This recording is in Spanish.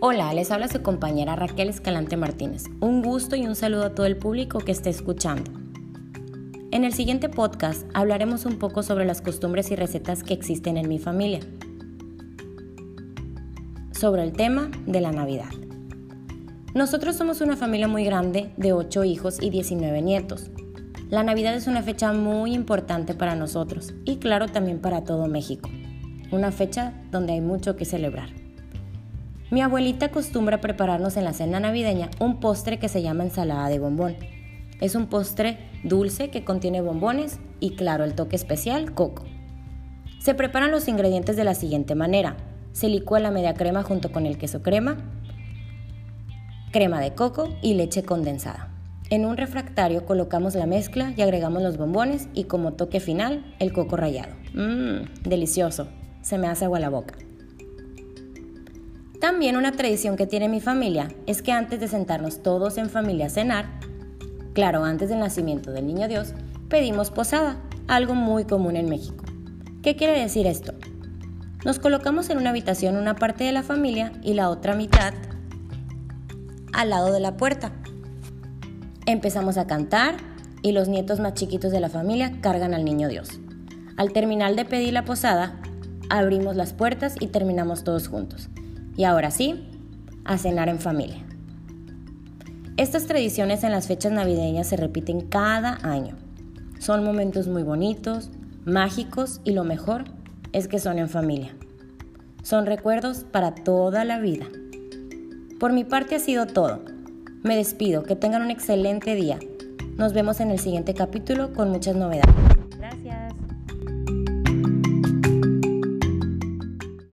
Hola, les habla su compañera Raquel Escalante Martínez. Un gusto y un saludo a todo el público que esté escuchando. En el siguiente podcast hablaremos un poco sobre las costumbres y recetas que existen en mi familia. Sobre el tema de la Navidad. Nosotros somos una familia muy grande de 8 hijos y 19 nietos. La Navidad es una fecha muy importante para nosotros y claro también para todo México. Una fecha donde hay mucho que celebrar. Mi abuelita acostumbra prepararnos en la cena navideña un postre que se llama ensalada de bombón. Es un postre dulce que contiene bombones y claro, el toque especial, coco. Se preparan los ingredientes de la siguiente manera. Se licúa la media crema junto con el queso crema, crema de coco y leche condensada. En un refractario colocamos la mezcla y agregamos los bombones y como toque final el coco rallado. Mmm, delicioso. Se me hace agua la boca. También una tradición que tiene mi familia es que antes de sentarnos todos en familia a cenar, claro, antes del nacimiento del niño Dios, pedimos posada, algo muy común en México. ¿Qué quiere decir esto? Nos colocamos en una habitación una parte de la familia y la otra mitad al lado de la puerta. Empezamos a cantar y los nietos más chiquitos de la familia cargan al niño Dios. Al terminar de pedir la posada, abrimos las puertas y terminamos todos juntos. Y ahora sí, a cenar en familia. Estas tradiciones en las fechas navideñas se repiten cada año. Son momentos muy bonitos, mágicos y lo mejor es que son en familia. Son recuerdos para toda la vida. Por mi parte ha sido todo. Me despido, que tengan un excelente día. Nos vemos en el siguiente capítulo con muchas novedades. Gracias.